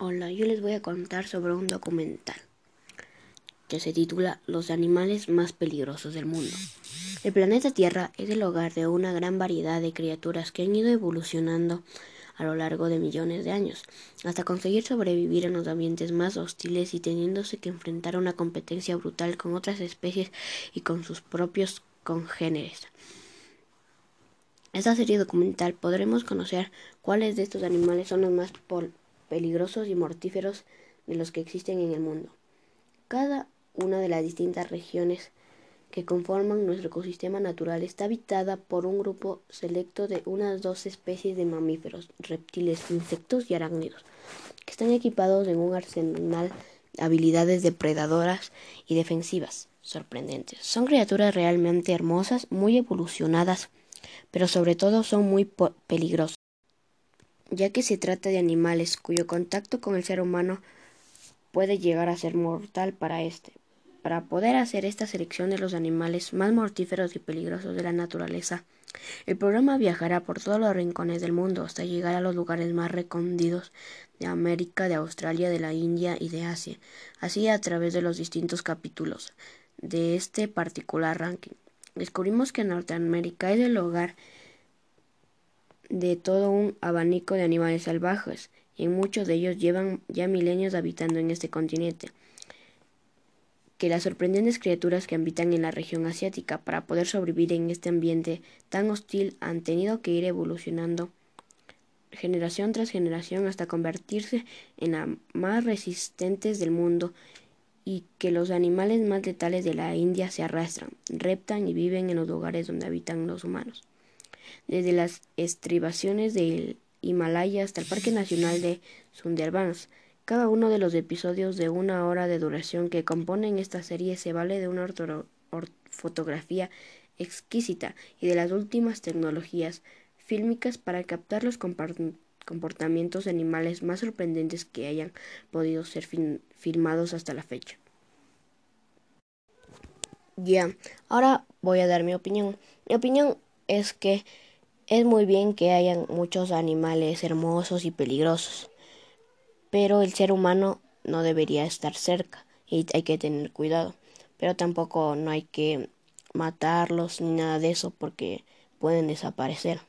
Hola, yo les voy a contar sobre un documental que se titula Los animales más peligrosos del mundo. El planeta Tierra es el hogar de una gran variedad de criaturas que han ido evolucionando a lo largo de millones de años, hasta conseguir sobrevivir en los ambientes más hostiles y teniéndose que enfrentar una competencia brutal con otras especies y con sus propios congéneres. En esta serie documental podremos conocer cuáles de estos animales son los más peligrosos y mortíferos de los que existen en el mundo. Cada una de las distintas regiones que conforman nuestro ecosistema natural está habitada por un grupo selecto de unas dos especies de mamíferos, reptiles, insectos y arácnidos, que están equipados en un arsenal de habilidades depredadoras y defensivas sorprendentes. Son criaturas realmente hermosas, muy evolucionadas, pero sobre todo son muy peligrosas ya que se trata de animales cuyo contacto con el ser humano puede llegar a ser mortal para éste. Para poder hacer esta selección de los animales más mortíferos y peligrosos de la naturaleza, el programa viajará por todos los rincones del mundo hasta llegar a los lugares más recónditos de América, de Australia, de la India y de Asia, así a través de los distintos capítulos de este particular ranking. Descubrimos que Norteamérica es el hogar de todo un abanico de animales salvajes, y muchos de ellos llevan ya milenios habitando en este continente. Que las sorprendentes criaturas que habitan en la región asiática para poder sobrevivir en este ambiente tan hostil han tenido que ir evolucionando generación tras generación hasta convertirse en las más resistentes del mundo y que los animales más letales de la India se arrastran, reptan y viven en los lugares donde habitan los humanos desde las estribaciones del Himalaya hasta el Parque Nacional de Sundarbans. Cada uno de los episodios de una hora de duración que componen esta serie se vale de una fotografía exquisita y de las últimas tecnologías fílmicas para captar los comportamientos animales más sorprendentes que hayan podido ser filmados hasta la fecha. Ya, ahora voy a dar mi opinión. Mi opinión es que es muy bien que hayan muchos animales hermosos y peligrosos, pero el ser humano no debería estar cerca y hay que tener cuidado. Pero tampoco no hay que matarlos ni nada de eso porque pueden desaparecer.